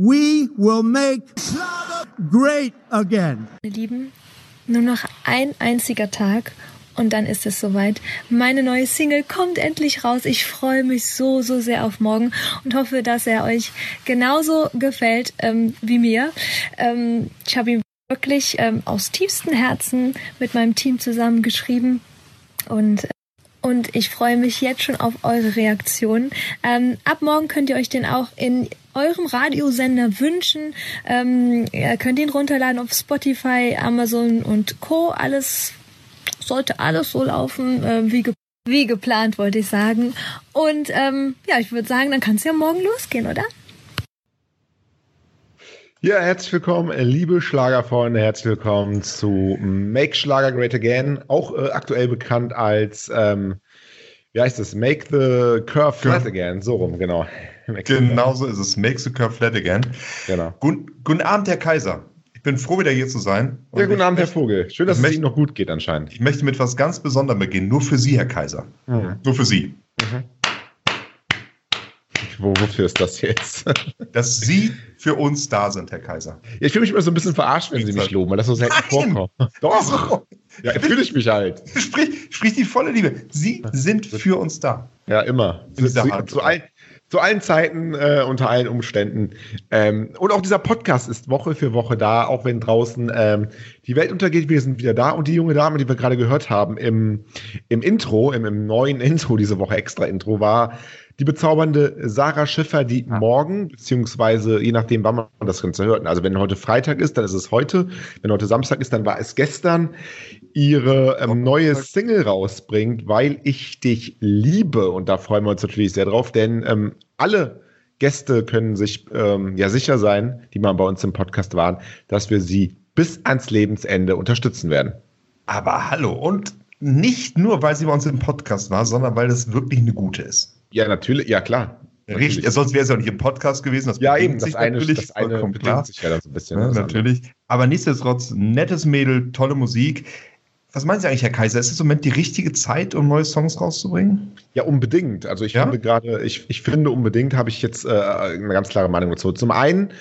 we will make Schlager great again. Meine Lieben, nur noch ein einziger Tag und dann ist es soweit. Meine neue Single kommt endlich raus. Ich freue mich so, so sehr auf morgen und hoffe, dass er euch genauso gefällt ähm, wie mir. Ähm, ich habe ihn wirklich ähm, aus tiefstem Herzen mit meinem Team zusammen geschrieben und und ich freue mich jetzt schon auf eure Reaktionen. Ähm, ab morgen könnt ihr euch den auch in eurem Radiosender wünschen. Ähm, ihr könnt ihn runterladen auf Spotify, Amazon und Co. Alles sollte alles so laufen, äh, wie, ge wie geplant, wollte ich sagen. Und ähm, ja, ich würde sagen, dann kann es ja morgen losgehen, oder? Ja, herzlich willkommen, liebe Schlagerfreunde, herzlich willkommen zu Make Schlager Great Again, auch äh, aktuell bekannt als, ähm, wie heißt es, Make the Curve Flat Again, so rum, genau. genau so ist es, Make the Curve Flat Again. Genau. Guten, guten Abend, Herr Kaiser. Ich bin froh, wieder hier zu sein. Und ja, guten Abend, Herr Vogel. Schön, dass es möchte, Ihnen noch gut geht anscheinend. Ich möchte mit etwas ganz Besonderem beginnen, nur für Sie, Herr Kaiser. Mhm. Nur für Sie. Mhm. Wo, wofür ist das jetzt? Dass Sie für uns da sind, Herr Kaiser. Ja, ich fühle mich immer so ein bisschen verarscht, wenn Sie mich loben, weil das so selten vorkommt. Doch. So. Ja, fühle ich mich halt. Sprich, sprich die volle Liebe. Sie sind für uns da. Ja, immer. Zu, zu, zu, all, zu, allen Zeiten, äh, unter allen Umständen. Ähm, und auch dieser Podcast ist Woche für Woche da, auch wenn draußen ähm, die Welt untergeht. Wir sind wieder da. Und die junge Dame, die wir gerade gehört haben im, im Intro, im, im neuen Intro, diese Woche extra Intro, war die bezaubernde Sarah Schiffer, die ja. morgen, beziehungsweise je nachdem, wann man das Ganze hört. Also wenn heute Freitag ist, dann ist es heute. Wenn heute Samstag ist, dann war es gestern, ihre ähm, neue Single rausbringt, weil ich dich liebe. Und da freuen wir uns natürlich sehr drauf, denn ähm, alle Gäste können sich ähm, ja sicher sein, die mal bei uns im Podcast waren, dass wir sie bis ans Lebensende unterstützen werden. Aber hallo, und nicht nur, weil sie bei uns im Podcast war, sondern weil es wirklich eine gute ist. Ja, natürlich, ja klar. Richtig, ja, sonst wäre es ja auch nicht im Podcast gewesen. Das ja, eben, das eine, natürlich, das eine klar. sich ja so ein bisschen. Ja, natürlich. Aber nichtsdestotrotz, nettes Mädel, tolle Musik. Was meinen Sie eigentlich, Herr Kaiser? Ist es im Moment die richtige Zeit, um neue Songs rauszubringen? Ja, unbedingt. Also ich ja? finde gerade, ich, ich finde unbedingt, habe ich jetzt äh, eine ganz klare Meinung dazu. Zum einen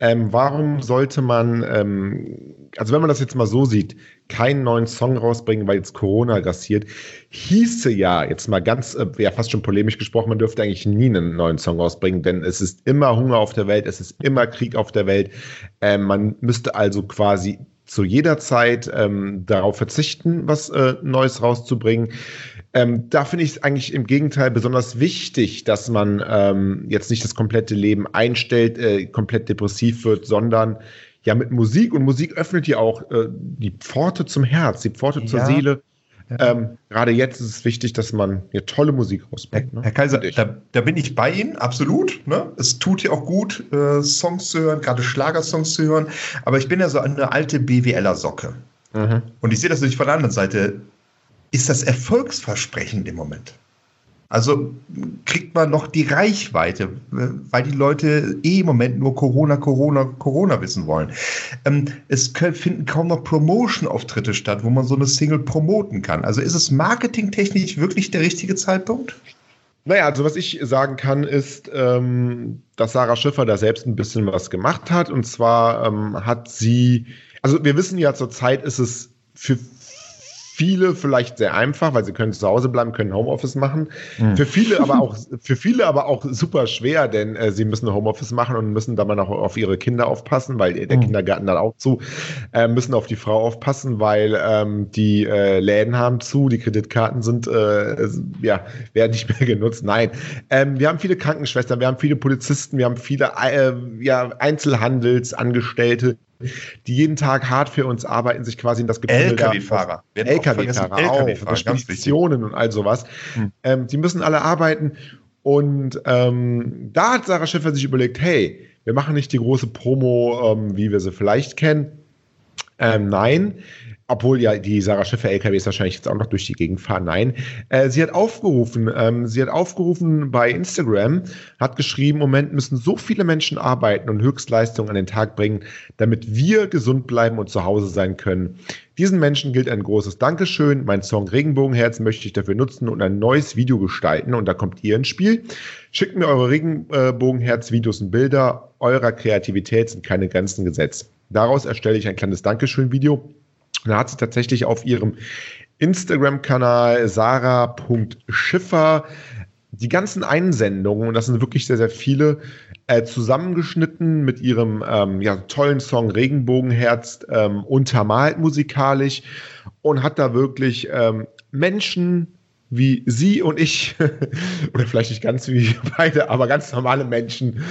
ähm, warum sollte man, ähm, also wenn man das jetzt mal so sieht, keinen neuen Song rausbringen, weil jetzt Corona grassiert, hieße ja, jetzt mal ganz, äh, ja fast schon polemisch gesprochen, man dürfte eigentlich nie einen neuen Song rausbringen, denn es ist immer Hunger auf der Welt, es ist immer Krieg auf der Welt. Ähm, man müsste also quasi zu jeder Zeit ähm, darauf verzichten, was äh, Neues rauszubringen. Ähm, da finde ich es eigentlich im Gegenteil besonders wichtig, dass man ähm, jetzt nicht das komplette Leben einstellt, äh, komplett depressiv wird, sondern ja mit Musik und Musik öffnet ja auch äh, die Pforte zum Herz, die Pforte ja. zur Seele. Ja. Ähm, Gerade jetzt ist es wichtig, dass man hier tolle Musik rausbringt. Ne? Herr Kaiser, da, da, bin ich bei Ihnen, absolut. Ne? Es tut ja auch gut, äh, Songs zu hören, gerade Schlagersongs zu hören. Aber ich bin ja so eine alte BWLer-Socke. Mhm. Und ich sehe das natürlich von der anderen Seite ist das erfolgsversprechend im Moment. Also kriegt man noch die Reichweite, weil die Leute eh im Moment nur Corona, Corona, Corona wissen wollen. Ähm, es finden kaum noch Promotion-Auftritte statt, wo man so eine Single promoten kann. Also ist es marketingtechnisch wirklich der richtige Zeitpunkt? Naja, also was ich sagen kann, ist, ähm, dass Sarah Schiffer da selbst ein bisschen was gemacht hat. Und zwar ähm, hat sie, also wir wissen ja, zurzeit ist es für viele vielleicht sehr einfach, weil sie können zu Hause bleiben, können Homeoffice machen. Mhm. Für viele aber auch, für viele aber auch super schwer, denn äh, sie müssen Homeoffice machen und müssen dann mal auch auf ihre Kinder aufpassen, weil der mhm. Kindergarten dann auch zu, äh, müssen auf die Frau aufpassen, weil ähm, die äh, Läden haben zu, die Kreditkarten sind, äh, ja, werden nicht mehr genutzt. Nein. Ähm, wir haben viele Krankenschwestern, wir haben viele Polizisten, wir haben viele äh, ja, Einzelhandelsangestellte, die jeden Tag hart für uns arbeiten, sich quasi in das Gefühl LKW-Fahrer. LKW-Fahrer auch, LKW Speditionen und all sowas. Hm. Ähm, die müssen alle arbeiten. Und ähm, da hat Sarah Schiffer sich überlegt, hey, wir machen nicht die große Promo, ähm, wie wir sie vielleicht kennen, Ähm, nein, obwohl ja die Sarah Schiffer LKWs wahrscheinlich jetzt auch noch durch die Gegend fahren. Nein, äh, sie hat aufgerufen, ähm, sie hat aufgerufen bei Instagram, hat geschrieben, Moment müssen so viele Menschen arbeiten und Höchstleistungen an den Tag bringen, damit wir gesund bleiben und zu Hause sein können. Diesen Menschen gilt ein großes Dankeschön. Mein Song Regenbogenherz möchte ich dafür nutzen und ein neues Video gestalten. Und da kommt ihr ins Spiel. Schickt mir eure Regenbogenherz-Videos und Bilder. Eurer Kreativität sind keine Grenzen gesetzt. Daraus erstelle ich ein kleines Dankeschön-Video. Da hat sie tatsächlich auf ihrem Instagram-Kanal sarah.schiffer die ganzen Einsendungen, und das sind wirklich sehr, sehr viele, äh, zusammengeschnitten mit ihrem ähm, ja, tollen Song Regenbogenherz ähm, untermalt musikalisch und hat da wirklich ähm, Menschen wie Sie und ich, oder vielleicht nicht ganz wie beide, aber ganz normale Menschen,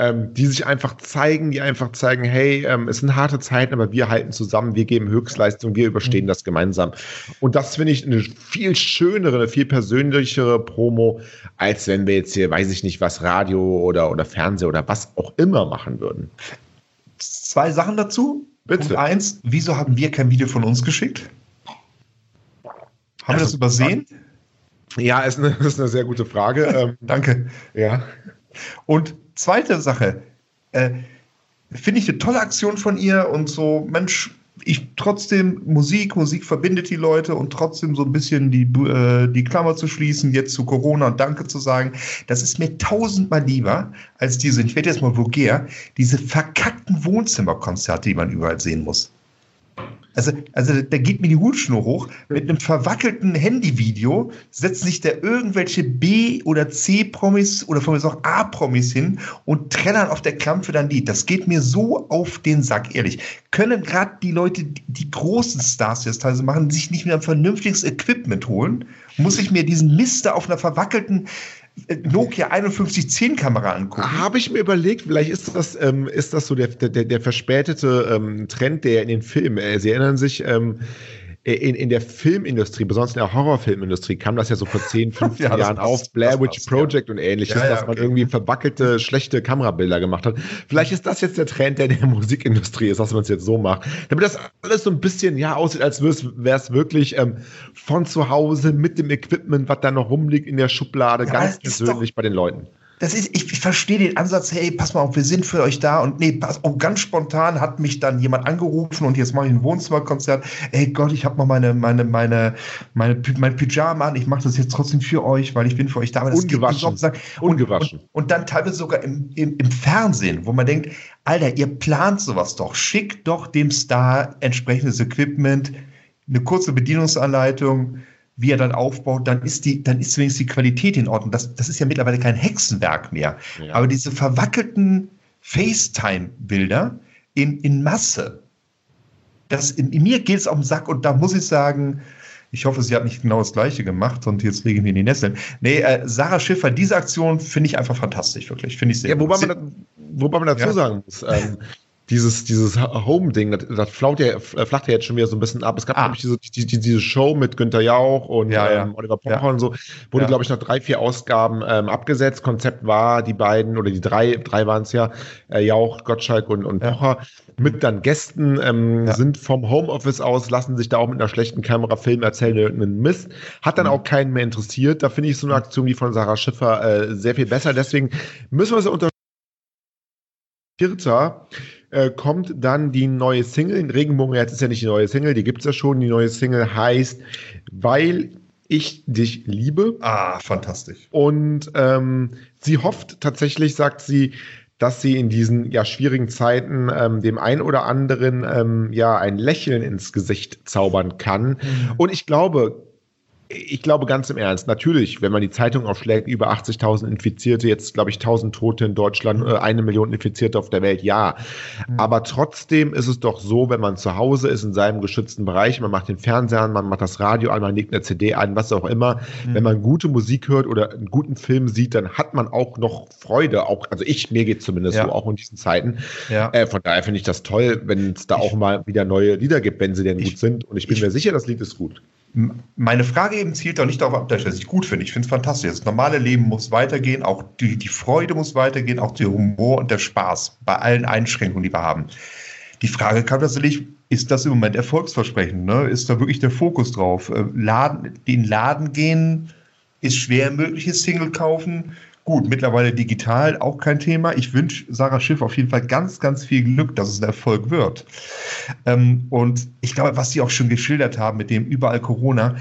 ähm, die sich einfach zeigen, die einfach zeigen, hey, ähm, es sind harte Zeiten, aber wir halten zusammen, wir geben Höchstleistung, wir überstehen mhm. das gemeinsam. Und das finde ich eine viel schönere, eine viel persönlichere Promo, als wenn wir jetzt hier, weiß ich nicht, was Radio oder, oder Fernsehen oder was auch immer machen würden. Zwei Sachen dazu. Bitte. Punkt eins, wieso haben wir kein Video von uns geschickt? Haben wir das übersehen? Ja, ist eine, ist eine sehr gute Frage. Ähm, Danke. Ja. Und zweite Sache, äh, finde ich eine tolle Aktion von ihr und so, Mensch, ich trotzdem Musik, Musik verbindet die Leute und trotzdem so ein bisschen die, äh, die Klammer zu schließen, jetzt zu Corona und Danke zu sagen, das ist mir tausendmal lieber als diese, ich werde jetzt mal vulgär, diese verkackten Wohnzimmerkonzerte, die man überall sehen muss. Also, also da geht mir die Hutschnur hoch. Mit einem verwackelten Handyvideo setzt sich da irgendwelche B- oder C-Promis oder von mir auch A-Promis hin und trällern auf der Klampfe dann Lied. Das geht mir so auf den Sack, ehrlich. Können gerade die Leute, die großen Stars, die das teilweise machen, sich nicht mehr ein vernünftiges Equipment holen? Muss ich mir diesen Mister auf einer verwackelten Nokia 5110 Kamera angucken. Habe ich mir überlegt, vielleicht ist das, ähm, ist das so der, der, der verspätete ähm, Trend, der in den Filmen, äh, Sie erinnern sich, ähm, äh, in, in der Filmindustrie, besonders in der Horrorfilmindustrie, kam das ja so vor 10, 15 ja, Jahren passt, auf, Blair Witch Project ja. und ähnliches, ja, dass man okay. irgendwie verbackelte, schlechte Kamerabilder gemacht hat. Vielleicht ist das jetzt der Trend, der in der Musikindustrie ist, dass man es jetzt so macht. Damit das alles so ein bisschen, ja, aussieht, als wäre es wirklich ähm, von zu Hause mit dem Equipment, was da noch rumliegt in der Schublade, ganz persönlich bei den Leuten das ist, ich, ich verstehe den Ansatz, hey, pass mal auf, wir sind für euch da. Und nee, pass auf, ganz spontan hat mich dann jemand angerufen und jetzt mache ich ein Wohnzimmerkonzert. Ey Gott, ich habe mal meine, meine, meine, meine, mein Pyjama an, ich mache das jetzt trotzdem für euch, weil ich bin für euch da. Ungewaschen. Und, Ungewaschen. Und, und, dann teilweise sogar im, im, im Fernsehen, wo man denkt, Alter, ihr plant sowas doch. Schickt doch dem Star entsprechendes Equipment, eine kurze Bedienungsanleitung, wie er dann aufbaut, dann ist die, dann ist zumindest die Qualität in Ordnung. Das, das ist ja mittlerweile kein Hexenwerk mehr. Ja. Aber diese verwackelten FaceTime-Bilder in, in Masse, das, in, in mir geht es auf den Sack und da muss ich sagen, ich hoffe, sie hat nicht genau das Gleiche gemacht und jetzt legen wir in die Nesseln. Nee, äh, Sarah Schiffer, diese Aktion finde ich einfach fantastisch, wirklich. Finde ich sehr ja, wobei. Man, wobei man dazu ja. sagen muss, ähm, dieses, dieses Home-Ding, das, das flaut ja, äh, flacht ja jetzt schon wieder so ein bisschen ab. Es gab, ah. glaube ich, diese, die, die, diese Show mit Günther Jauch und ja, ja. Ähm, Oliver Pocher ja. und so, wurde, glaube ich, nach drei, vier Ausgaben ähm, abgesetzt. Konzept war, die beiden, oder die drei, drei waren es ja, äh, Jauch, Gottschalk und, und Pocher, mit dann Gästen, ähm, sind vom Homeoffice aus, lassen sich da auch mit einer schlechten Kamera filmen, erzählen irgendeinen Mist. Hat dann mhm. auch keinen mehr interessiert. Da finde ich so eine Aktion wie von Sarah Schiffer äh, sehr viel besser. Deswegen müssen wir sie unter Vierter äh, kommt dann die neue Single. Regenbogen jetzt ist ja nicht die neue Single, die gibt es ja schon. Die neue Single heißt Weil ich dich liebe. Ah, fantastisch. Und ähm, sie hofft tatsächlich, sagt sie, dass sie in diesen ja schwierigen Zeiten ähm, dem ein oder anderen ähm, ja ein Lächeln ins Gesicht zaubern kann. Mhm. Und ich glaube, ich glaube ganz im Ernst, natürlich, wenn man die Zeitung aufschlägt, über 80.000 Infizierte, jetzt glaube ich 1.000 Tote in Deutschland, äh, eine Million Infizierte auf der Welt, ja. Mhm. Aber trotzdem ist es doch so, wenn man zu Hause ist in seinem geschützten Bereich, man macht den Fernseher an, man macht das Radio an, man legt eine CD an, was auch immer. Mhm. Wenn man gute Musik hört oder einen guten Film sieht, dann hat man auch noch Freude. Auch, also ich, mir geht zumindest ja. so, auch in diesen Zeiten. Ja. Äh, von daher finde ich das toll, wenn es da ich, auch mal wieder neue Lieder gibt, wenn sie denn ich, gut sind. Und ich bin ich, mir sicher, das Lied ist gut. Meine Frage eben zielt auch nicht darauf ab, dass ich das gut finde. Ich finde es fantastisch. Das normale Leben muss weitergehen, auch die, die Freude muss weitergehen, auch der Humor und der Spaß bei allen Einschränkungen, die wir haben. Die Frage kam tatsächlich, ist das im Moment erfolgsversprechend? Ne? Ist da wirklich der Fokus drauf? Äh, Laden, den Laden gehen ist schwer mögliches Single kaufen. Gut, mittlerweile digital auch kein Thema. Ich wünsche Sarah Schiff auf jeden Fall ganz, ganz viel Glück, dass es ein Erfolg wird. Ähm, und ich glaube, was Sie auch schon geschildert haben mit dem überall Corona,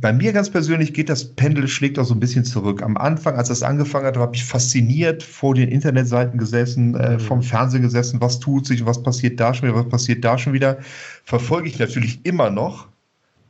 bei mir ganz persönlich geht das Pendel, schlägt auch so ein bisschen zurück. Am Anfang, als das angefangen hat, habe ich fasziniert vor den Internetseiten gesessen, äh, mhm. vom Fernsehen gesessen, was tut sich, was passiert da schon wieder, was passiert da schon wieder. Verfolge ich natürlich immer noch,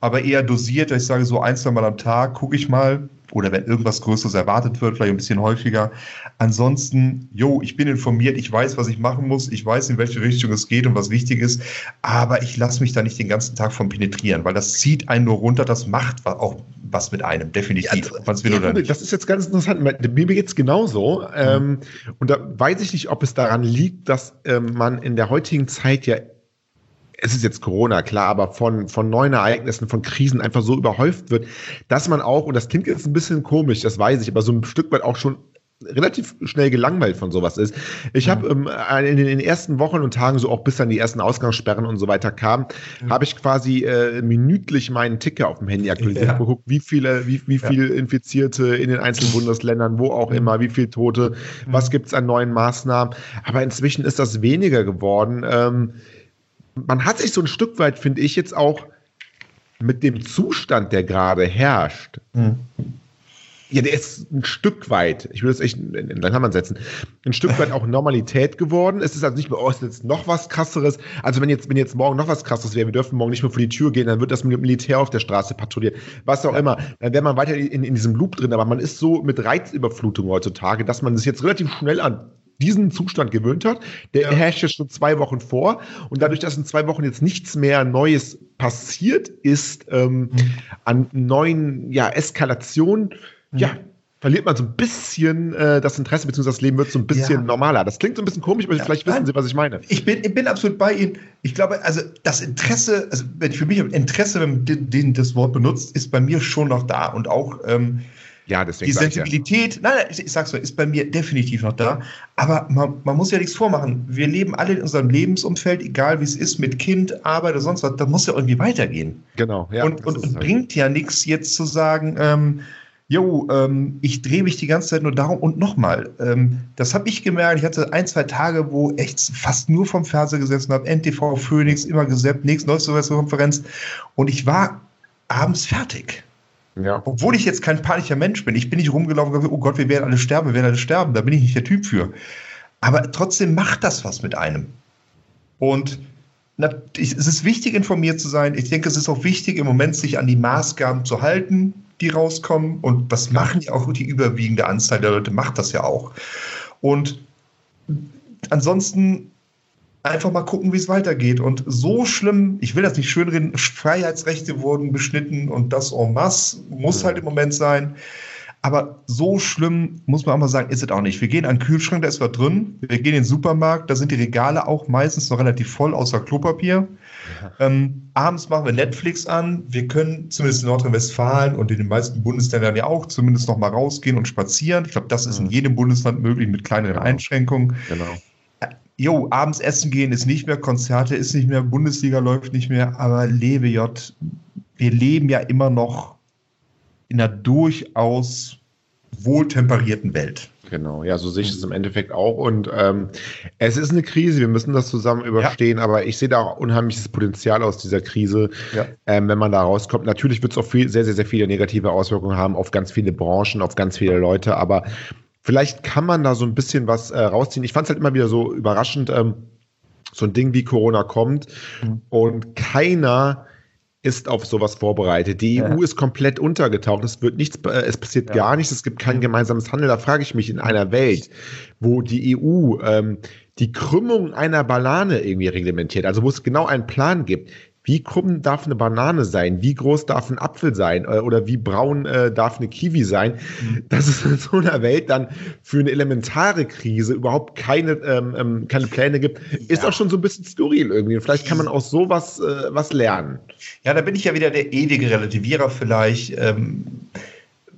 aber eher dosiert. Ich sage so ein, zwei Mal am Tag, gucke ich mal, oder wenn irgendwas Größeres erwartet wird, vielleicht ein bisschen häufiger. Ansonsten, jo, ich bin informiert, ich weiß, was ich machen muss, ich weiß, in welche Richtung es geht und was wichtig ist, aber ich lasse mich da nicht den ganzen Tag von penetrieren, weil das zieht einen nur runter, das macht auch was mit einem, definitiv. Ja, das, ja, das ist jetzt ganz interessant. Mir geht es genauso. Mhm. Ähm, und da weiß ich nicht, ob es daran liegt, dass ähm, man in der heutigen Zeit ja es ist jetzt Corona, klar, aber von, von neuen Ereignissen, von Krisen einfach so überhäuft wird, dass man auch, und das klingt jetzt ein bisschen komisch, das weiß ich, aber so ein Stück weit auch schon relativ schnell gelangweilt von sowas ist. Ich habe ähm, in den ersten Wochen und Tagen, so auch bis dann die ersten Ausgangssperren und so weiter kamen, mhm. habe ich quasi äh, minütlich meinen Ticker auf dem Handy aktualisiert, ja. geguckt, wie viele, wie, wie ja. viel Infizierte in den einzelnen Bundesländern, wo auch immer, wie viele Tote, was gibt's an neuen Maßnahmen. Aber inzwischen ist das weniger geworden. Ähm, man hat sich so ein Stück weit, finde ich, jetzt auch mit dem Zustand, der gerade herrscht, mhm. ja, der ist ein Stück weit, ich will das echt in, in Klammern setzen, ein Stück weit auch Normalität geworden. Es ist also nicht mehr, oh, es ist jetzt noch was krasseres. Also wenn jetzt, wenn jetzt morgen noch was krasseres wäre, wir dürfen morgen nicht mehr vor die Tür gehen, dann wird das Militär auf der Straße patrouillieren, was auch ja. immer. Dann wäre man weiter in, in diesem Loop drin, aber man ist so mit Reizüberflutung heutzutage, dass man sich jetzt relativ schnell an diesen Zustand gewöhnt hat. Der ja. herrscht jetzt schon zwei Wochen vor. Und dadurch, dass in zwei Wochen jetzt nichts mehr Neues passiert ist, ähm, mhm. an neuen ja, Eskalationen, mhm. ja, verliert man so ein bisschen äh, das Interesse, beziehungsweise das Leben wird so ein bisschen ja. normaler. Das klingt so ein bisschen komisch, aber ja, vielleicht wissen nein, Sie, was ich meine. Ich bin, ich bin absolut bei Ihnen. Ich glaube, also das Interesse, also wenn ich für mich Interesse, wenn man das Wort benutzt, ist bei mir schon noch da. Und auch ähm, ja, deswegen. Die Sensibilität, ja. nein, ich, ich sag's mal, ist bei mir definitiv noch da. Aber man, man muss ja nichts vormachen. Wir leben alle in unserem Lebensumfeld, egal wie es ist, mit Kind, Arbeit oder sonst was, da muss ja irgendwie weitergehen. Genau, ja. Und, und, und halt. bringt ja nichts jetzt zu sagen, ähm, Jo, ähm, ich drehe mich die ganze Zeit nur darum. Und nochmal, ähm, das habe ich gemerkt. Ich hatte ein, zwei Tage, wo echt fast nur vom Fernseher gesessen habe. NTV, Phoenix, immer gesäppt, nächste neueste Konferenz. Und ich war abends fertig. Ja. Obwohl ich jetzt kein panischer Mensch bin. Ich bin nicht rumgelaufen und gesagt, oh Gott, wir werden alle sterben, wir werden alle sterben. Da bin ich nicht der Typ für. Aber trotzdem macht das was mit einem. Und es ist wichtig, informiert zu sein. Ich denke, es ist auch wichtig, im Moment sich an die Maßgaben zu halten, die rauskommen. Und das machen ja auch die überwiegende Anzahl der Leute, macht das ja auch. Und ansonsten einfach mal gucken, wie es weitergeht. Und so schlimm, ich will das nicht schönreden, Freiheitsrechte wurden beschnitten und das en masse muss mhm. halt im Moment sein. Aber so schlimm, muss man auch mal sagen, ist es auch nicht. Wir gehen an den Kühlschrank, da ist was drin. Wir gehen in den Supermarkt, da sind die Regale auch meistens noch relativ voll, außer Klopapier. Ja. Ähm, abends machen wir Netflix an. Wir können zumindest in Nordrhein-Westfalen und in den meisten Bundesländern ja auch zumindest noch mal rausgehen und spazieren. Ich glaube, das ist in mhm. jedem Bundesland möglich mit kleineren genau. Einschränkungen. Genau jo, abends essen gehen ist nicht mehr, Konzerte ist nicht mehr, Bundesliga läuft nicht mehr, aber lebe J, wir leben ja immer noch in einer durchaus wohltemperierten Welt. Genau, ja, so sehe ich es im Endeffekt auch. Und ähm, es ist eine Krise, wir müssen das zusammen überstehen, ja. aber ich sehe da auch unheimliches Potenzial aus dieser Krise, ja. ähm, wenn man da rauskommt. Natürlich wird es auch viel, sehr, sehr, sehr viele negative Auswirkungen haben auf ganz viele Branchen, auf ganz viele Leute, aber Vielleicht kann man da so ein bisschen was äh, rausziehen. Ich fand es halt immer wieder so überraschend, ähm, so ein Ding wie Corona kommt mhm. und keiner ist auf sowas vorbereitet. Die ja. EU ist komplett untergetaucht. Es wird nichts, äh, es passiert ja. gar nichts. Es gibt kein mhm. gemeinsames Handel. Da frage ich mich in einer Welt, wo die EU ähm, die Krümmung einer Banane irgendwie reglementiert, also wo es genau einen Plan gibt, wie krumm darf eine Banane sein? Wie groß darf ein Apfel sein? Äh, oder wie braun äh, darf eine Kiwi sein? Mhm. Dass es in so einer Welt dann für eine elementare Krise überhaupt keine, ähm, ähm keine Pläne gibt, ist ja. auch schon so ein bisschen skurril irgendwie. vielleicht kann man aus sowas äh, was lernen. Ja, da bin ich ja wieder der ewige Relativierer vielleicht. Ähm,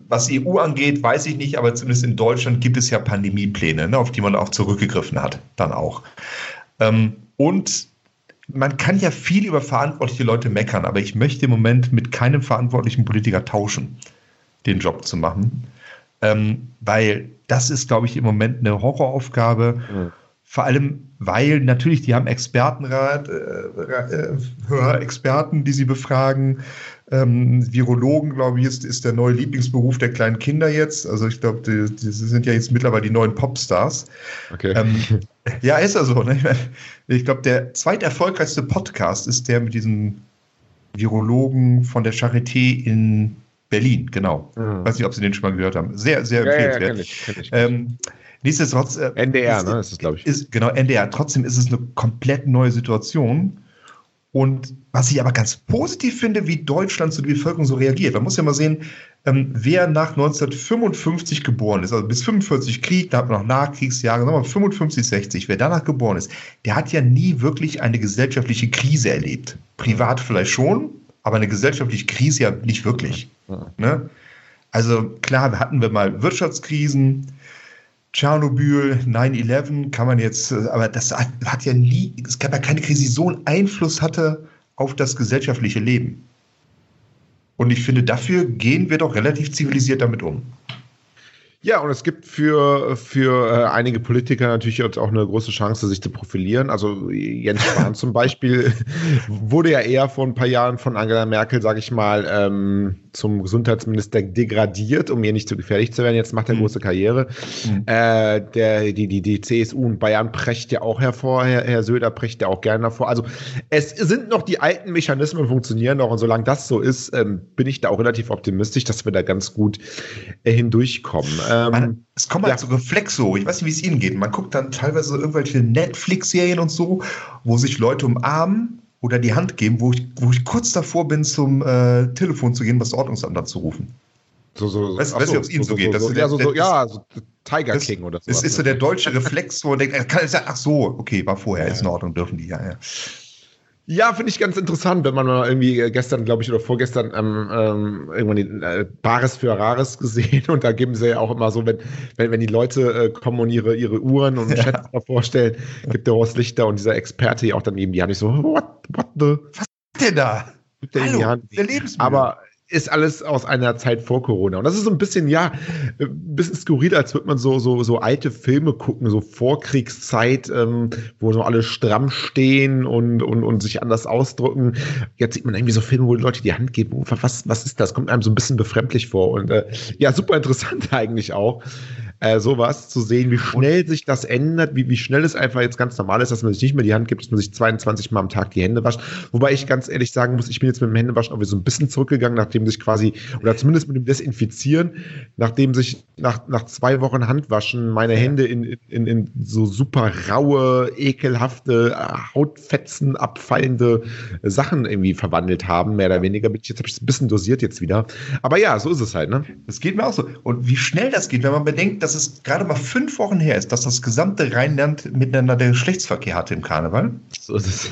was EU angeht, weiß ich nicht, aber zumindest in Deutschland gibt es ja Pandemiepläne, ne, auf die man auch zurückgegriffen hat, dann auch. Ähm, und man kann ja viel über verantwortliche Leute meckern, aber ich möchte im Moment mit keinem verantwortlichen Politiker tauschen, den Job zu machen. Ähm, weil das ist, glaube ich, im Moment eine Horroraufgabe. Mhm. Vor allem, weil natürlich, die haben Expertenrat, äh, äh, Experten, die sie befragen. Ähm, Virologen, glaube ich, ist, ist der neue Lieblingsberuf der kleinen Kinder jetzt. Also ich glaube, die, die sind ja jetzt mittlerweile die neuen Popstars. Okay. Ähm, ja, ist ja so. Ne? Ich glaube, der zweiterfolgreichste Podcast ist der mit diesem Virologen von der Charité in Berlin, genau. Mhm. Weiß nicht, ob Sie den schon mal gehört haben. Sehr, sehr ja, empfehlenswert. Ja, kenn ich, kenn ich. Ähm, nichtsdestotrotz. Äh, NDR, ist, ne? Ist es, glaube ich. Ist, genau, NDR. Trotzdem ist es eine komplett neue Situation. Und was ich aber ganz positiv finde, wie Deutschland zu der Bevölkerung so reagiert. Man muss ja mal sehen, ähm, wer nach 1955 geboren ist, also bis 45 Krieg, da hat man noch Nachkriegsjahre, sagen wir mal 55, 60, wer danach geboren ist, der hat ja nie wirklich eine gesellschaftliche Krise erlebt. Privat vielleicht schon, aber eine gesellschaftliche Krise ja nicht wirklich. Ne? Also klar, hatten wir mal Wirtschaftskrisen, Tschernobyl, 9-11 kann man jetzt, aber das hat, hat, ja nie, es gab ja keine Krise, die so einen Einfluss hatte auf das gesellschaftliche Leben. Und ich finde, dafür gehen wir doch relativ zivilisiert damit um. Ja, und es gibt für, für äh, einige Politiker natürlich jetzt auch eine große Chance, sich zu profilieren. Also Jens Spahn zum Beispiel wurde ja eher vor ein paar Jahren von Angela Merkel, sage ich mal, ähm, zum Gesundheitsminister degradiert, um ihr nicht zu gefährlich zu werden. Jetzt macht er mhm. große Karriere. Mhm. Äh, der, die, die, die CSU und Bayern precht ja auch hervor, Herr, Herr Söder precht ja auch gerne hervor. Also es sind noch die alten Mechanismen funktionieren noch und solange das so ist, ähm, bin ich da auch relativ optimistisch, dass wir da ganz gut äh, hindurchkommen. Ähm, Man, es kommen halt ja. so Reflexe hoch. Ich weiß nicht, wie es Ihnen geht. Man guckt dann teilweise irgendwelche Netflix-Serien und so, wo sich Leute umarmen oder die Hand geben, wo ich, wo ich kurz davor bin, zum äh, Telefon zu gehen, das Ordnungsamt anzurufen. So, so, weißt, weiß nicht, ob es Ihnen so, so, geht. So, ja, so, so, ja, so Tiger das, King oder so. Das ist so der deutsche Reflex, wo man denkt, ach so, okay, war vorher, ist in Ordnung, dürfen die, ja, ja. Ja, finde ich ganz interessant, wenn man mal irgendwie äh, gestern, glaube ich, oder vorgestern ähm, ähm, irgendwann die äh, Bares für Rares gesehen und da geben sie ja auch immer so, wenn, wenn, wenn die Leute äh, kommen und ihre, ihre Uhren und ja. Chats vorstellen, gibt der Horst Lichter und dieser Experte ja auch dann eben die Hand. Ich so, what, what the? Was ist denn da? Gibt der Hallo, die Hand. Der Lebensmittel. Aber ist alles aus einer Zeit vor Corona. Und das ist so ein bisschen, ja, ein bisschen skurril, als würde man so, so, so alte Filme gucken, so Vorkriegszeit, ähm, wo so alle stramm stehen und, und, und sich anders ausdrücken. Jetzt sieht man irgendwie so Filme, wo Leute die Hand geben. Was, was ist das? Kommt einem so ein bisschen befremdlich vor. Und äh, ja, super interessant eigentlich auch äh, sowas zu sehen, wie schnell sich das ändert, wie, wie schnell es einfach jetzt ganz normal ist, dass man sich nicht mehr die Hand gibt, dass man sich 22 Mal am Tag die Hände wascht. Wobei ich ganz ehrlich sagen muss, ich bin jetzt mit dem Händewaschen auch wieder so ein bisschen zurückgegangen, nachdem sich quasi, oder zumindest mit dem Desinfizieren, nachdem sich nach, nach zwei Wochen Handwaschen meine Hände in, in, in so super raue, ekelhafte, Hautfetzen abfallende Sachen irgendwie verwandelt haben, mehr oder weniger. Jetzt habe ich es ein bisschen dosiert jetzt wieder. Aber ja, so ist es halt, ne? Das geht mir auch so. Und wie schnell das geht, wenn man bedenkt, dass es gerade mal fünf Wochen her ist, dass das gesamte Rheinland miteinander der Geschlechtsverkehr hatte im Karneval. So ist es.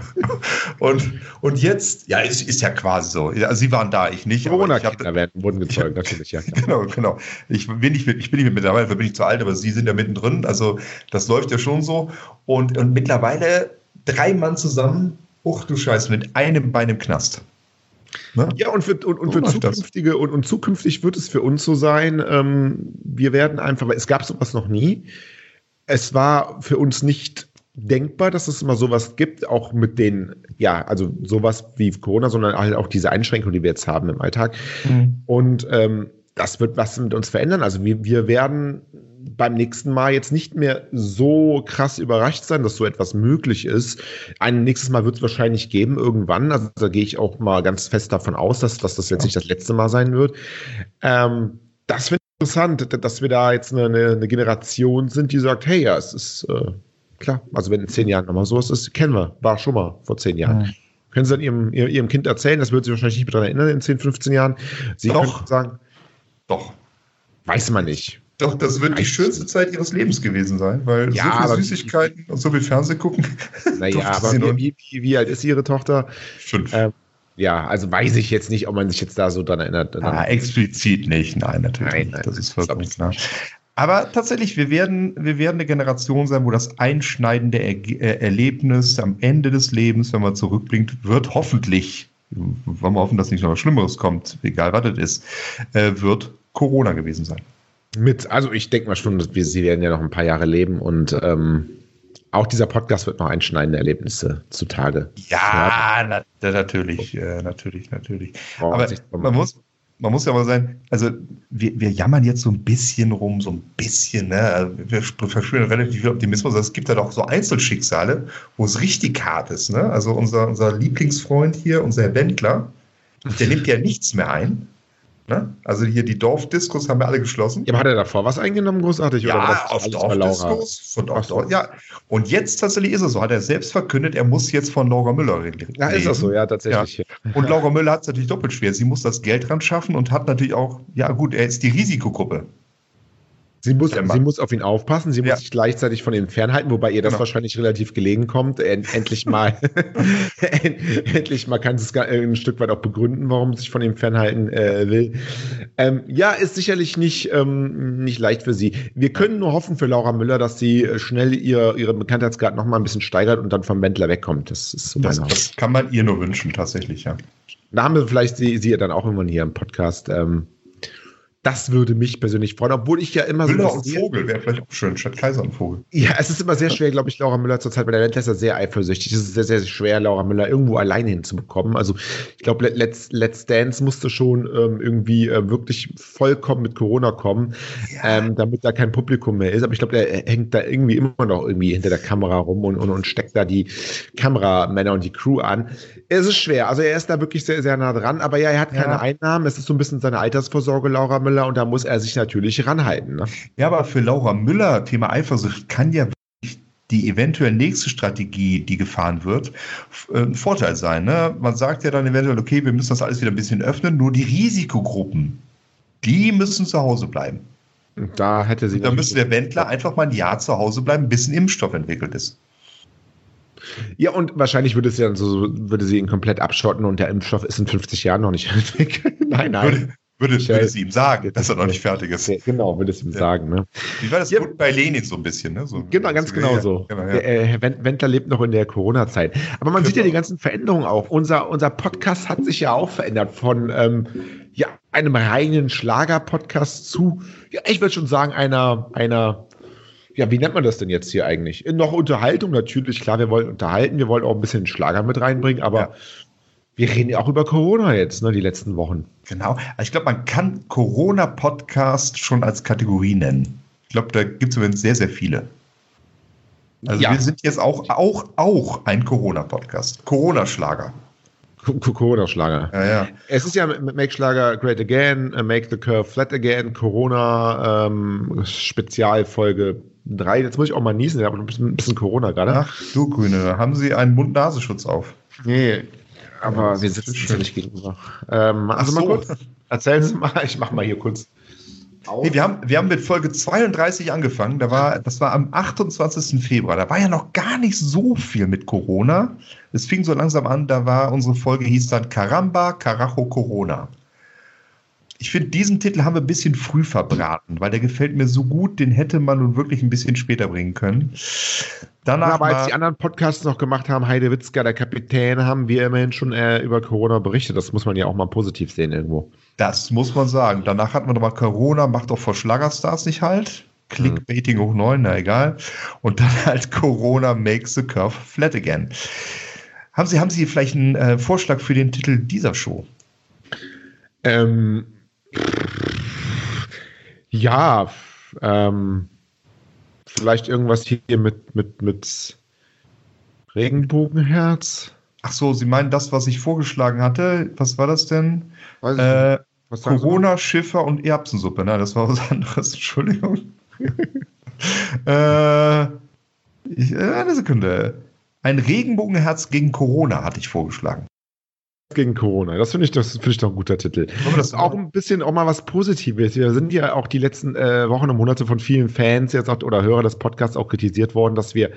und, und jetzt, ja, es ist ja quasi so. Also Sie waren da, ich nicht. Corona-Kinder werden wurden gezeugt, natürlich, ja. Genau, genau. Ich bin nicht, ich bin nicht mittlerweile, bin ich zu alt, aber Sie sind ja mittendrin. Also das läuft ja schon so. Und, und mittlerweile drei Mann zusammen, uch du Scheiße, mit einem Bein im Knast. Ne? Ja, und für, und, und für zukünftige und, und zukünftig wird es für uns so sein, ähm, wir werden einfach, weil es gab sowas noch nie. Es war für uns nicht denkbar, dass es immer sowas gibt, auch mit den, ja, also sowas wie Corona, sondern halt auch diese Einschränkungen, die wir jetzt haben im Alltag. Mhm. Und ähm, das wird was mit uns verändern. Also wir, wir werden beim nächsten Mal jetzt nicht mehr so krass überrascht sein, dass so etwas möglich ist. Ein nächstes Mal wird es wahrscheinlich geben irgendwann. Also da gehe ich auch mal ganz fest davon aus, dass, dass das jetzt nicht das letzte Mal sein wird. Ähm, das finde ich interessant, dass wir da jetzt eine, eine, Generation sind, die sagt, hey, ja, es ist äh, klar. Also wenn in zehn Jahren nochmal sowas ist, kennen wir, war schon mal vor zehn Jahren. Mhm. Können Sie dann ihrem, ihrem Kind erzählen, das wird sich wahrscheinlich nicht mehr daran erinnern in 10, 15 Jahren. Sie Doch. können sagen, Doch. Weiß man nicht. Doch, das wird die schönste Zeit ihres Lebens gewesen sein, weil ja, so viel Süßigkeiten und so viel Fernsehen gucken. Naja, aber wie, wie, wie, alt ist ihre Tochter? Fünf. Ähm, ja, also weiß ich jetzt nicht, ob man sich jetzt da so dran erinnert. Ah, explizit nicht, nein, natürlich nein, nicht. Das ist vollkommen klar. Aber tatsächlich, wir werden, wir werden eine Generation sein, wo das einschneidende er äh, Erlebnis am Ende des Lebens, wenn man zurückblinkt, wird hoffentlich, wollen wir hoffen, dass nicht noch was Schlimmeres kommt, egal was das ist, äh, wird Corona gewesen sein. Mit, also ich denke mal schon, dass wir, sie werden ja noch ein paar Jahre leben und ähm, auch dieser Podcast wird noch einschneidende Erlebnisse zutage. Ja, na, natürlich, äh, natürlich, natürlich. Oh, Aber man muss, man muss ja mal sagen, also wir, wir jammern jetzt so ein bisschen rum, so ein bisschen, ne? Wir verspüren relativ viel Optimismus. Es gibt ja doch so Einzelschicksale, wo es richtig hart ist. Ne? Also unser, unser Lieblingsfreund hier, unser Herr Wendler, der nimmt ja nichts mehr ein. Ne? Also hier die Dorfdiskos haben wir alle geschlossen. Ja, aber hat er davor was eingenommen, großartig? Ja, oder auf Dorfdiskos. Von Dorf, Dorf, ja. Und jetzt tatsächlich ist es so, hat er selbst verkündet, er muss jetzt von Laura Müller reden. Ja, ist das so, ja, tatsächlich. Ja. Und Laura Müller hat es natürlich doppelt schwer. Sie muss das Geld ran schaffen und hat natürlich auch, ja gut, er ist die Risikogruppe. Sie muss, sie muss auf ihn aufpassen, sie muss ja. sich gleichzeitig von ihm fernhalten, wobei ihr das genau. wahrscheinlich relativ gelegen kommt. Endlich mal, endlich mal kann sie es ein Stück weit auch begründen, warum sie sich von ihm fernhalten äh, will. Ähm, ja, ist sicherlich nicht, ähm, nicht leicht für sie. Wir können nur hoffen für Laura Müller, dass sie äh, schnell ihr, ihren Bekanntheitsgrad noch mal ein bisschen steigert und dann vom Wendler wegkommt. Das ist so das, das kann man ihr nur wünschen, tatsächlich, ja. Da haben wir vielleicht sie, sie ja dann auch irgendwann hier im Podcast. Ähm, das würde mich persönlich freuen, obwohl ich ja immer Müller so. Müller und Vogel wäre vielleicht auch schön, statt Kaiser und Vogel. Ja, es ist immer sehr schwer, glaube ich, Laura Müller zurzeit bei der Landlässer sehr eifersüchtig. Es ist sehr, sehr schwer, Laura Müller irgendwo alleine hinzubekommen. Also, ich glaube, Let's, Let's Dance musste schon ähm, irgendwie äh, wirklich vollkommen mit Corona kommen, ja. ähm, damit da kein Publikum mehr ist. Aber ich glaube, der hängt da irgendwie immer noch irgendwie hinter der Kamera rum und, und, und steckt da die Kameramänner und die Crew an. Es ist schwer. Also, er ist da wirklich sehr, sehr nah dran. Aber ja, er hat keine ja. Einnahmen. Es ist so ein bisschen seine Altersvorsorge, Laura Müller. Müller und da muss er sich natürlich ranhalten. Ne? Ja, aber für Laura Müller, Thema Eifersucht, kann ja die eventuell nächste Strategie, die gefahren wird, äh, ein Vorteil sein. Ne? Man sagt ja dann eventuell, okay, wir müssen das alles wieder ein bisschen öffnen, nur die Risikogruppen, die müssen zu Hause bleiben. Da hätte sie. Da müsste der Wendler einfach mal ein Jahr zu Hause bleiben, bis ein Impfstoff entwickelt ist. Ja, und wahrscheinlich würde, es ja so, würde sie ihn komplett abschotten und der Impfstoff ist in 50 Jahren noch nicht entwickelt. nein, nein. Würde, würde, würde sie ihm sagen, dass er noch nicht fertig ist. Genau, würde es ihm ja. sagen. Ne? Wie war das ja. bei Lenin so ein bisschen? Ne? So, genau, ganz genau so. Genau, ja. äh, Wendler lebt noch in der Corona-Zeit. Aber man genau. sieht ja die ganzen Veränderungen auch. Unser, unser Podcast hat sich ja auch verändert von ähm, ja, einem reinen Schlager-Podcast zu, ja, ich würde schon sagen, einer, einer ja, wie nennt man das denn jetzt hier eigentlich? Noch Unterhaltung natürlich, klar, wir wollen unterhalten, wir wollen auch ein bisschen Schlager mit reinbringen, aber ja. Wir reden ja auch über Corona jetzt, ne, die letzten Wochen. Genau. Ich glaube, man kann Corona-Podcast schon als Kategorie nennen. Ich glaube, da gibt es übrigens sehr, sehr viele. Also ja. wir sind jetzt auch, auch, auch ein Corona-Podcast. Corona-Schlager. Corona-Schlager. Ja, ja. Es ist ja Make Schlager Great Again, äh, Make the Curve Flat Again, Corona ähm, Spezialfolge 3. Jetzt muss ich auch mal niesen, ich habe ein bisschen, ein bisschen Corona gerade. Ach du Grüne, haben Sie einen Mund-Nasenschutz auf? Nee, aber ja, wir sitzen ja nicht gegenüber. Ähm, also so. mal kurz, erzählen Sie mal, ich mache mal hier kurz. Nee, wir, haben, wir haben mit Folge 32 angefangen. Da war, das war am 28. Februar. Da war ja noch gar nicht so viel mit Corona. Es fing so langsam an, da war unsere Folge hieß dann Caramba, Carajo, Corona. Ich finde, diesen Titel haben wir ein bisschen früh verbraten, weil der gefällt mir so gut, den hätte man nun wirklich ein bisschen später bringen können. Danach ja, aber als die anderen Podcasts noch gemacht haben, Heide Witzka, der Kapitän, haben wir immerhin schon äh, über Corona berichtet. Das muss man ja auch mal positiv sehen irgendwo. Das muss man sagen. Danach hatten wir nochmal Corona, macht auch vor Schlagerstars nicht halt. Clickbaiting hoch neun, na egal. Und dann halt Corona makes the curve flat again. Haben Sie, haben Sie vielleicht einen äh, Vorschlag für den Titel dieser Show? Ähm, ja, ähm, vielleicht irgendwas hier mit, mit, mit Regenbogenherz. Ach so, Sie meinen das, was ich vorgeschlagen hatte? Was war das denn? Äh, Corona, Schiffer und Erbsensuppe. Nein, das war was anderes. Entschuldigung. äh, ich, äh, eine Sekunde. Ein Regenbogenherz gegen Corona hatte ich vorgeschlagen gegen Corona. Das finde ich, das finde ich doch ein guter Titel. Aber das ist auch ein bisschen auch mal was Positives. Wir sind ja auch die letzten äh, Wochen und Monate von vielen Fans jetzt auch, oder Hörer des Podcasts auch kritisiert worden, dass wir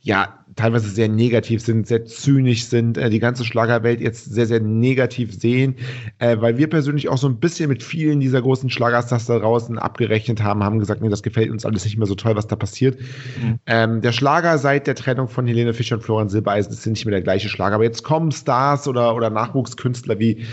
ja teilweise sehr negativ sind, sehr zynisch sind, äh, die ganze Schlagerwelt jetzt sehr, sehr negativ sehen, äh, weil wir persönlich auch so ein bisschen mit vielen dieser großen Schlagerstars da draußen abgerechnet haben, haben gesagt, nee, das gefällt uns alles nicht mehr so toll, was da passiert. Mhm. Ähm, der Schlager seit der Trennung von Helene Fischer und Florian Silbereisen ist nicht mehr der gleiche Schlager, aber jetzt kommen Stars oder, oder Nachwuchskünstler wie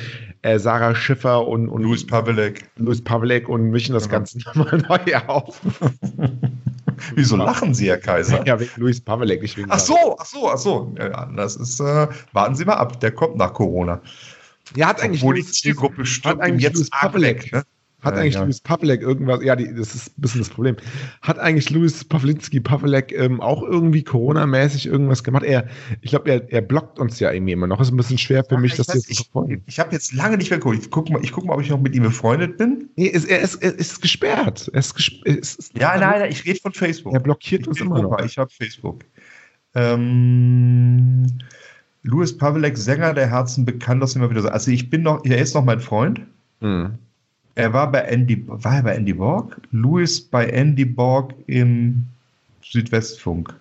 äh, Sarah Schiffer und, und Louis Pavelek. Louis Pavelek und mischen das genau. Ganze nochmal neu auf. Wieso lachen Sie, Herr Kaiser? Ja, wegen Louis Pavelek, nicht wegen Ach so, ach so, ach so. Ja, das ist, äh, warten Sie mal ab, der kommt nach Corona. Ja, hat eigentlich Obwohl die Zielgruppe hat eigentlich jetzt Louis Pavelek, ne? Hat eigentlich ja. Louis Pavelek irgendwas, ja, die, das ist ein bisschen das Problem. Hat eigentlich Louis Pawlinski Pavelek ähm, auch irgendwie Corona-mäßig irgendwas gemacht? Er, ich glaube, er, er blockt uns ja irgendwie immer noch. Ist ein bisschen schwer für ja, mich, das jetzt. Ich, ich habe jetzt lange nicht mehr geguckt. Ich gucke mal, guck mal, ob ich noch mit ihm befreundet bin. Nee, ist, er, ist, er ist gesperrt. Er ist gesperrt. ja, nein, nein, ich rede von Facebook. Er blockiert ich uns immer noch. Ich habe Facebook. Ähm, Louis Pavelek, Sänger der Herzen, bekannt, das immer wieder so. Also ich bin noch, er ist noch mein Freund. Mhm. Er war bei Andy, war er bei Andy Borg? Louis bei Andy Borg im Südwestfunk.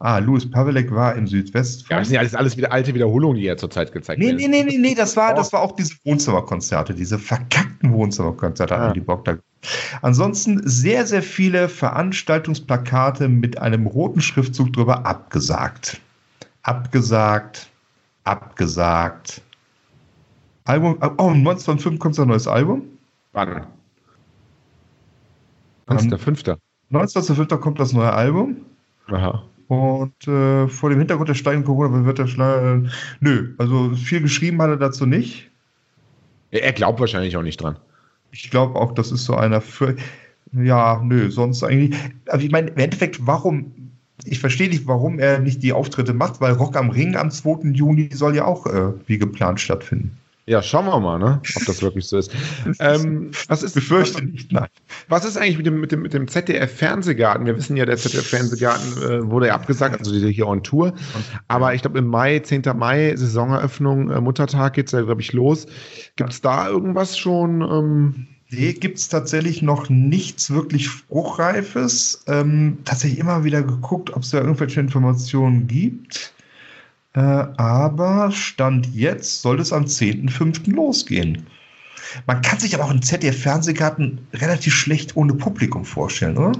Ah, Louis Pavelek war im Südwestfunk. Ja, das sind ja alles, alles wieder alte Wiederholungen, die er zurzeit gezeigt hat. Nee, nee, nee, nee, nee, das war, das war auch diese Wohnzimmerkonzerte, diese verkackten Wohnzimmerkonzerte ah. Andy Borg da. Ansonsten sehr, sehr viele Veranstaltungsplakate mit einem roten Schriftzug drüber abgesagt. Abgesagt, abgesagt. Album, oh, 1905 kommt sein neues Album. Wann? 19.05. 19.05. kommt das neue Album. Aha. Und äh, vor dem Hintergrund der steigenden Corona wird der Schleier. Nö, also viel geschrieben hat er dazu nicht. Er glaubt wahrscheinlich auch nicht dran. Ich glaube auch, das ist so einer für. Ja, nö, sonst eigentlich. Also ich meine, im Endeffekt, warum. Ich verstehe nicht, warum er nicht die Auftritte macht, weil Rock am Ring am 2. Juni soll ja auch äh, wie geplant stattfinden. Ja, schauen wir mal, ne? ob das wirklich so ist. ähm, was ist Befürchte nicht, nein. Was ist eigentlich mit dem, mit dem, mit dem ZDF-Fernsehgarten? Wir wissen ja, der ZDF-Fernsehgarten äh, wurde ja abgesagt, also diese hier on Tour. Aber ich glaube, im Mai, 10. Mai, Saisoneröffnung, äh, Muttertag geht's ja, glaube ich, los. Gibt es da irgendwas schon? Ähm Nee, gibt es tatsächlich noch nichts wirklich Spruchreifes. Ähm, tatsächlich immer wieder geguckt, ob es da irgendwelche Informationen gibt. Äh, aber Stand jetzt soll es am 10.05. losgehen. Man kann sich aber auch einen ZDF-Fernsehgarten relativ schlecht ohne Publikum vorstellen, oder?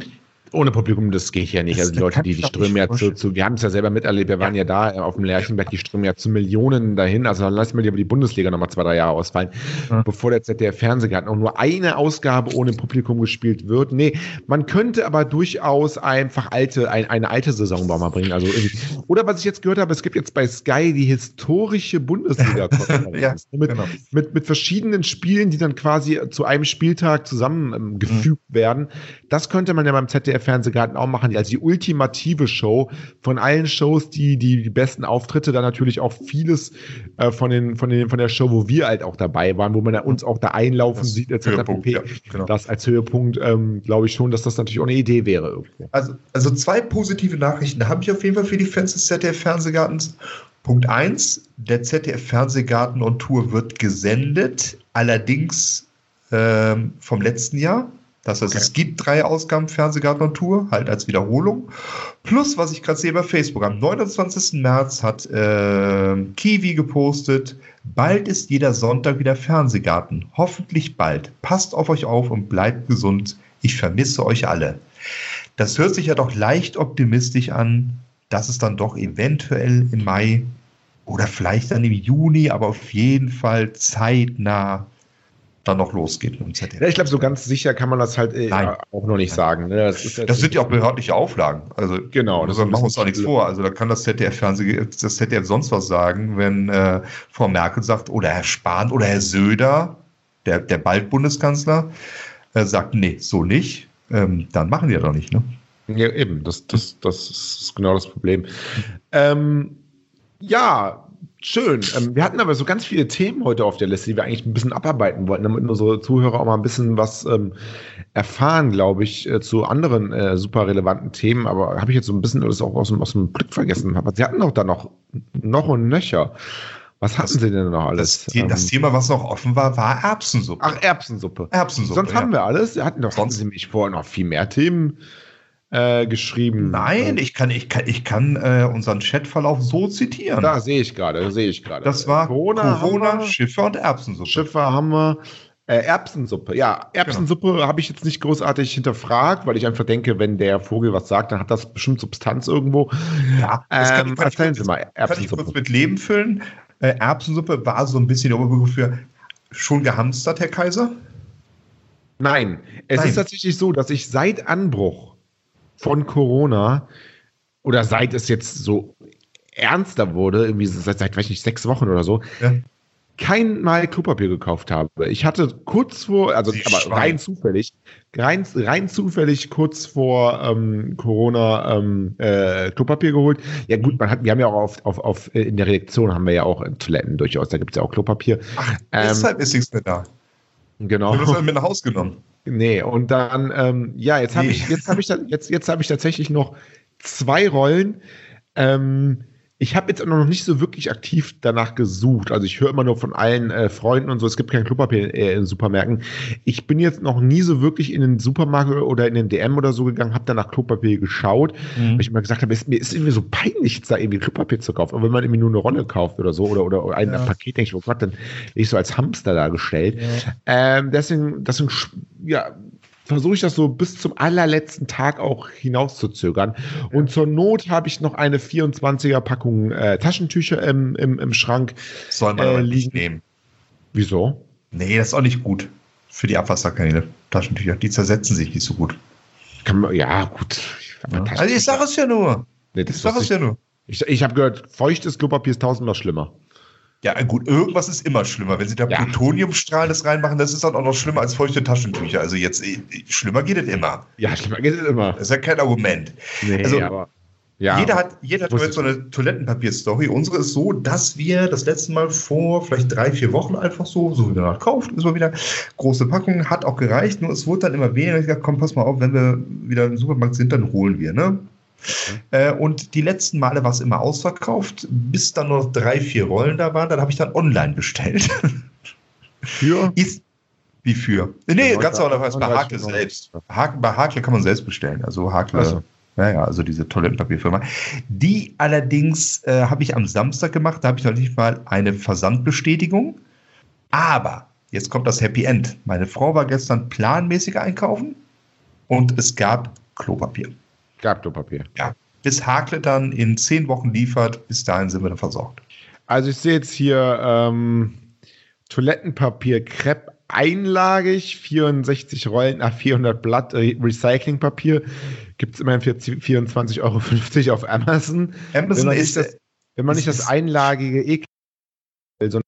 Ohne Publikum, das geht ja nicht. Das also die Leute, die, die strömen ja zu, zu, wir haben es ja selber miterlebt, wir waren ja, ja da auf dem Lerchenberg, die strömen ja zu Millionen dahin. Also dann lassen wir die, die Bundesliga nochmal zwei, drei Jahre ausfallen, ja. bevor der ZDF-Fernsehgarten auch nur eine Ausgabe ohne Publikum gespielt wird. Nee, man könnte aber durchaus einfach alte, ein, eine alte Saison mal bringen. Also oder was ich jetzt gehört habe, es gibt jetzt bei Sky die historische Bundesliga ja, mit, genau. mit, mit verschiedenen Spielen, die dann quasi zu einem Spieltag zusammengefügt ähm, mhm. werden. Das könnte man ja beim ZDF ZDF-Fernsehgarten auch machen, also die ultimative Show von allen Shows, die die, die besten Auftritte, dann natürlich auch vieles äh, von, den, von, den, von der Show, wo wir halt auch dabei waren, wo man uns auch da einlaufen das sieht, etc. pp. Ja, genau. Das als Höhepunkt ähm, glaube ich schon, dass das natürlich auch eine Idee wäre. Irgendwo. Also, also zwei positive Nachrichten habe ich auf jeden Fall für die Fans des ZDF-Fernsehgartens. Punkt eins: der ZDF-Fernsehgarten on Tour wird gesendet, allerdings ähm, vom letzten Jahr. Das heißt, okay. es gibt drei Ausgaben Fernsehgarten und Tour, halt als Wiederholung. Plus, was ich gerade sehe bei Facebook, am 29. März hat äh, Kiwi gepostet, bald ist jeder Sonntag wieder Fernsehgarten. Hoffentlich bald. Passt auf euch auf und bleibt gesund. Ich vermisse euch alle. Das hört sich ja doch leicht optimistisch an, dass es dann doch eventuell im Mai oder vielleicht dann im Juni, aber auf jeden Fall zeitnah dann noch losgeht mit dem ZDF. Ja, ich glaube, so ganz sicher kann man das halt äh, auch noch nicht sagen. Ne? Das, das sind ja auch behördliche Auflagen. Also genau, das machen wir uns auch nichts vor. Also da kann das ZDF-Fernsehen, das ZDF sonst was sagen, wenn äh, Frau Merkel sagt, oder Herr Spahn oder Herr Söder, der, der bald Bundeskanzler, äh, sagt, nee, so nicht, ähm, dann machen die ja doch nicht, ne? Ja, eben, das, das, das ist genau das Problem. Ähm, ja, Schön. Ähm, wir hatten aber so ganz viele Themen heute auf der Liste, die wir eigentlich ein bisschen abarbeiten wollten, damit unsere Zuhörer auch mal ein bisschen was ähm, erfahren, glaube ich, äh, zu anderen äh, super relevanten Themen. Aber habe ich jetzt so ein bisschen alles auch aus dem, aus dem Blick vergessen. Aber Sie hatten doch da noch, noch und nöcher. Was hatten das, Sie denn noch alles? Das, das, ähm, Thema, was noch offen war, war Erbsensuppe. Ach, Erbsensuppe. Erbsensuppe. Sonst ja. haben wir alles. Sie hatten doch, Sonst hatten Sie mich vorher noch viel mehr Themen äh, geschrieben. Nein, ich kann, ich kann, ich kann äh, unseren Chatverlauf so zitieren. Da sehe ich gerade, sehe ich gerade. Das war Corona, Corona Schiffe und Erbsensuppe. Schiffe haben wir. Äh, Erbsensuppe, ja. Erbsensuppe genau. habe ich jetzt nicht großartig hinterfragt, weil ich einfach denke, wenn der Vogel was sagt, dann hat das bestimmt Substanz irgendwo. Ja, das kann, ähm, kann erzählen Sie mal. Erbsensuppe. Kann ich kurz mit Leben füllen? Äh, Erbsensuppe war so ein bisschen der Oberbegriff für schon gehamstert, Herr Kaiser? Nein, es Nein. ist tatsächlich so, dass ich seit Anbruch von Corona oder seit es jetzt so ernster wurde, irgendwie seit, seit weiß ich nicht, sechs Wochen oder so, ja kein Mal Klopapier gekauft habe. Ich hatte kurz vor, also Sie aber Schwein. rein zufällig, rein, rein zufällig kurz vor ähm, Corona ähm, äh, Klopapier geholt. Ja gut, man hat, wir haben ja auch auf, auf, auf in der Redaktion haben wir ja auch Toiletten durchaus, da gibt es ja auch Klopapier. Ach, ähm, deshalb ist nichts mehr da. Genau. Du hast halt mit nach Hause genommen. Nee, und dann, ähm, ja, jetzt habe nee. ich, jetzt habe ich, jetzt, jetzt habe ich tatsächlich noch zwei Rollen. Ähm, ich habe jetzt noch nicht so wirklich aktiv danach gesucht. Also ich höre immer nur von allen äh, Freunden und so, es gibt kein Klopapier äh, in Supermärkten. Ich bin jetzt noch nie so wirklich in den Supermarkt oder in den DM oder so gegangen, habe dann nach Klopapier geschaut, mhm. weil ich immer gesagt habe, es, mir ist irgendwie so peinlich, da irgendwie Klopapier zu kaufen. Aber wenn man irgendwie nur eine Rolle kauft oder so oder, oder ein ja. Paket, denke ich, oh Gott, dann bin ich so als Hamster dargestellt. Ja. Ähm, deswegen, deswegen, ja, versuche ich das so bis zum allerletzten Tag auch hinauszuzögern. Und zur Not habe ich noch eine 24er Packung äh, Taschentücher im, im, im Schrank. Soll man äh, nicht nehmen. Wieso? Nee, das ist auch nicht gut für die Abwasserkanäle. Taschentücher, die zersetzen sich nicht so gut. Man, ja, gut. Ja. Also ich sage es ja nur. Nee, ich sage es ja nur. Ich, ich habe gehört, feuchtes Klopapier ist tausendmal schlimmer. Ja, gut, irgendwas ist immer schlimmer. Wenn sie da ja. Plutoniumstrahles reinmachen, das ist dann auch noch schlimmer als feuchte Taschentücher. Also jetzt, äh, schlimmer geht es immer. Ja, schlimmer geht es immer. Das ist ja kein Argument. Nee, also, aber, ja, jeder hat, jeder hat jetzt so eine Toilettenpapier-Story. Unsere ist so, dass wir das letzte Mal vor vielleicht drei, vier Wochen einfach so, so wieder kauft, ist mal wieder große Packung, hat auch gereicht, nur es wurde dann immer weniger. Ich gesagt, komm, pass mal auf, wenn wir wieder im Supermarkt sind, dann holen wir, ne? Äh, und die letzten Male war es immer ausverkauft, bis dann nur noch drei, vier Rollen da waren. Dann habe ich dann online bestellt. Für? Ist, wie für? Nee, ja, ganz normal bei Hakle selbst. Hakle, bei Hakle kann man selbst bestellen. Also Hakle. Also. Ja, ja, also diese Toilettenpapierfirma. Die allerdings äh, habe ich am Samstag gemacht, da habe ich noch nicht mal eine Versandbestätigung. Aber jetzt kommt das Happy End. Meine Frau war gestern planmäßig einkaufen und es gab Klopapier. Gab Klopapier. Ja. Bis Hakle dann in zehn Wochen liefert, bis dahin sind wir dann versorgt. Also ich sehe jetzt hier ähm, Toilettenpapier Crepe einlagig, 64 Rollen nach 400 Blatt äh, Recyclingpapier. Gibt es immerhin für 24,50 Euro auf Amazon. Amazon wenn ist das, wenn man nicht das einlagige E sondern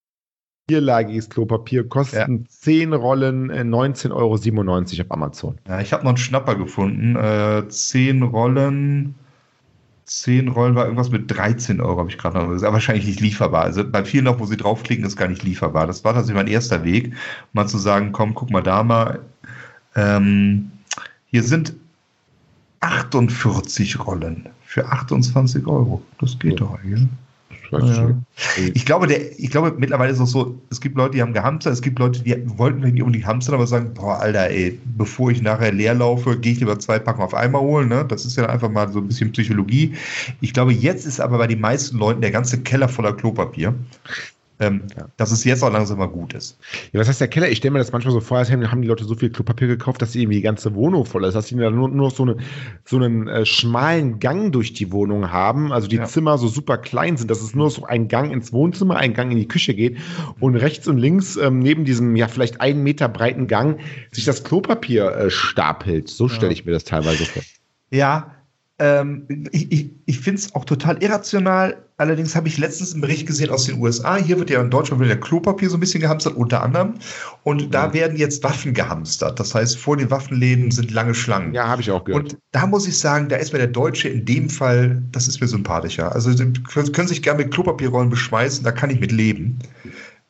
vierlagiges Klopapier kosten ja. 10 Rollen 19,97 äh, Euro auf Amazon. Ja, ich habe noch einen Schnapper gefunden. Äh, 10 Rollen. 10 Rollen war irgendwas mit 13 Euro, habe ich gerade noch gesagt. Wahrscheinlich nicht lieferbar. Also bei vielen noch, wo sie draufklicken, ist gar nicht lieferbar. Das war tatsächlich mein erster Weg, mal zu sagen, komm, guck mal da mal. Ähm, hier sind 48 Rollen für 28 Euro. Das geht ja. doch eigentlich. Ja. Ich glaube, der, ich glaube, mittlerweile ist es so, es gibt Leute, die haben gehamstert, es gibt Leute, die wollten nicht unbedingt hamstern, aber sagen, boah, Alter, ey, bevor ich nachher leer laufe, gehe ich lieber zwei Packen auf einmal holen, ne? Das ist ja einfach mal so ein bisschen Psychologie. Ich glaube, jetzt ist aber bei den meisten Leuten der ganze Keller voller Klopapier ähm, ja. dass es jetzt auch langsam mal gut ist. Ja, was heißt der Keller? Ich stelle mir das manchmal so vor, als haben die Leute so viel Klopapier gekauft, dass sie irgendwie die ganze Wohnung voll ist, dass sie nur, nur noch so, eine, so einen äh, schmalen Gang durch die Wohnung haben, also die ja. Zimmer so super klein sind, dass es nur so ein Gang ins Wohnzimmer, ein Gang in die Küche geht und rechts und links ähm, neben diesem ja vielleicht einen Meter breiten Gang sich das Klopapier äh, stapelt. So stelle ich mir das teilweise vor. Ja, ähm, ich ich, ich finde es auch total irrational. Allerdings habe ich letztens einen Bericht gesehen aus den USA. Hier wird ja in Deutschland wieder Klopapier so ein bisschen gehamstert, unter anderem. Und mhm. da werden jetzt Waffen gehamstert. Das heißt, vor den Waffenläden sind lange Schlangen. Ja, habe ich auch gehört. Und da muss ich sagen, da ist mir der Deutsche in dem Fall, das ist mir sympathischer. Also Sie können sich gerne mit Klopapierrollen beschmeißen, da kann ich mit leben.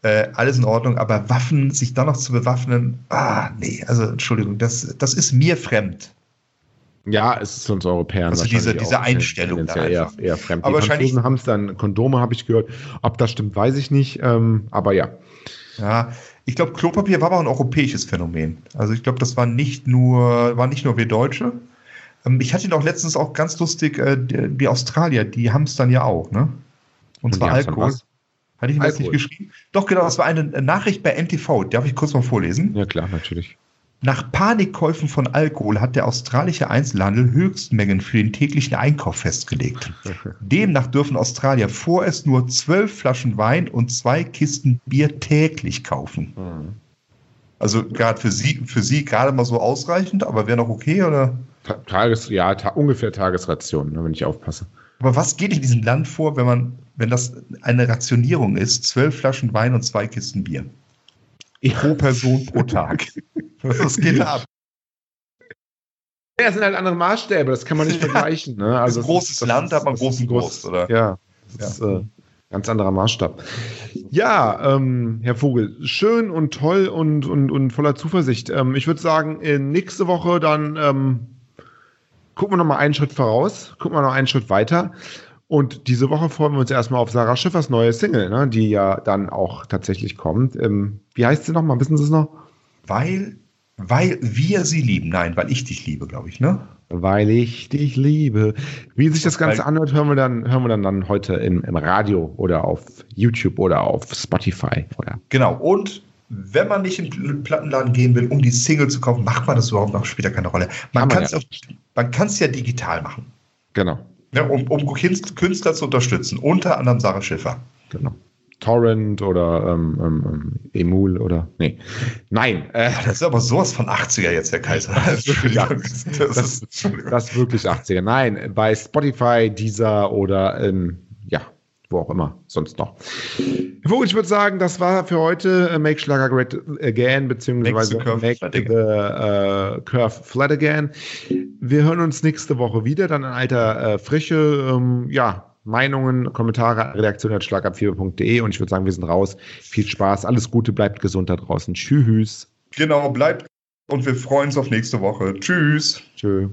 Äh, alles in Ordnung, aber Waffen, sich dann noch zu bewaffnen, ah, nee, also Entschuldigung, das, das ist mir fremd. Ja, es ist uns Europäern. Also diese, diese Einstellung da eher, eher fremd. Aber die Franzosen haben es dann, Kondome habe ich gehört. Ob das stimmt, weiß ich nicht. Ähm, aber ja. Ja, ich glaube, Klopapier war aber ein europäisches Phänomen. Also ich glaube, das war nicht nur, war nicht nur wir Deutsche. Ähm, ich hatte ihn auch letztens auch ganz lustig, äh, die, Australier, die haben es dann ja auch, ne? Und, Und zwar Alkohol. Hatte ich ihm das nicht geschrieben? Doch, genau, das war eine Nachricht bei NTV. Darf ich kurz mal vorlesen? Ja, klar, natürlich. Nach Panikkäufen von Alkohol hat der australische Einzelhandel Höchstmengen für den täglichen Einkauf festgelegt. Demnach dürfen Australier vorerst nur zwölf Flaschen Wein und zwei Kisten Bier täglich kaufen. Mhm. Also gerade für Sie, für Sie gerade mal so ausreichend, aber wäre noch okay, oder? Tages, ja, ta ungefähr Tagesration, ne, wenn ich aufpasse. Aber was geht in diesem Land vor, wenn man, wenn das eine Rationierung ist, zwölf Flaschen Wein und zwei Kisten Bier? Pro Person pro Tag. Was geht ab? Ja, das sind halt andere Maßstäbe, das kann man nicht ja. vergleichen. Ne? Also, ein großes das, Land hat man großen Groß, oder? Ja, das ja. ist äh, ganz anderer Maßstab. Ja, ähm, Herr Vogel, schön und toll und, und, und voller Zuversicht. Ähm, ich würde sagen, nächste Woche dann ähm, gucken wir noch mal einen Schritt voraus, gucken wir noch einen Schritt weiter und diese Woche freuen wir uns erstmal auf Sarah Schiffers neue Single, ne, die ja dann auch tatsächlich kommt. Ähm, wie heißt sie nochmal? Wissen Sie es noch? Weil, weil wir sie lieben. Nein, weil ich dich liebe, glaube ich, ne? Weil ich dich liebe. Wie sich das Ganze weil, anhört, hören wir dann, hören wir dann, dann heute im, im Radio oder auf YouTube oder auf Spotify. Oder? Genau. Und wenn man nicht in den Plattenladen gehen will, um die Single zu kaufen, macht man das überhaupt noch später keine Rolle. Man kann es ja. ja digital machen. Genau. Ja, um, um Künstler zu unterstützen, unter anderem Sarah Schiffer. Genau. Torrent oder ähm, ähm, ähm Emul oder nee. Nein. Äh, das ist aber sowas von 80er jetzt, Herr Kaiser. Das, das, das, ist, das ist wirklich 80er. Nein, bei Spotify, Deezer oder ähm, ja, wo auch immer sonst noch. Vogel, ich würde sagen, das war für heute äh, Make Schlager Great Again, beziehungsweise Make the, the uh, Curve Flat Again. Wir hören uns nächste Woche wieder, dann in alter äh, Frische. Ähm, ja, Meinungen, Kommentare, Redaktion at schlagabfieber.de und ich würde sagen, wir sind raus. Viel Spaß, alles Gute, bleibt gesund da draußen. Tschüss. Genau, bleibt und wir freuen uns auf nächste Woche. Tschüss. Tschüss.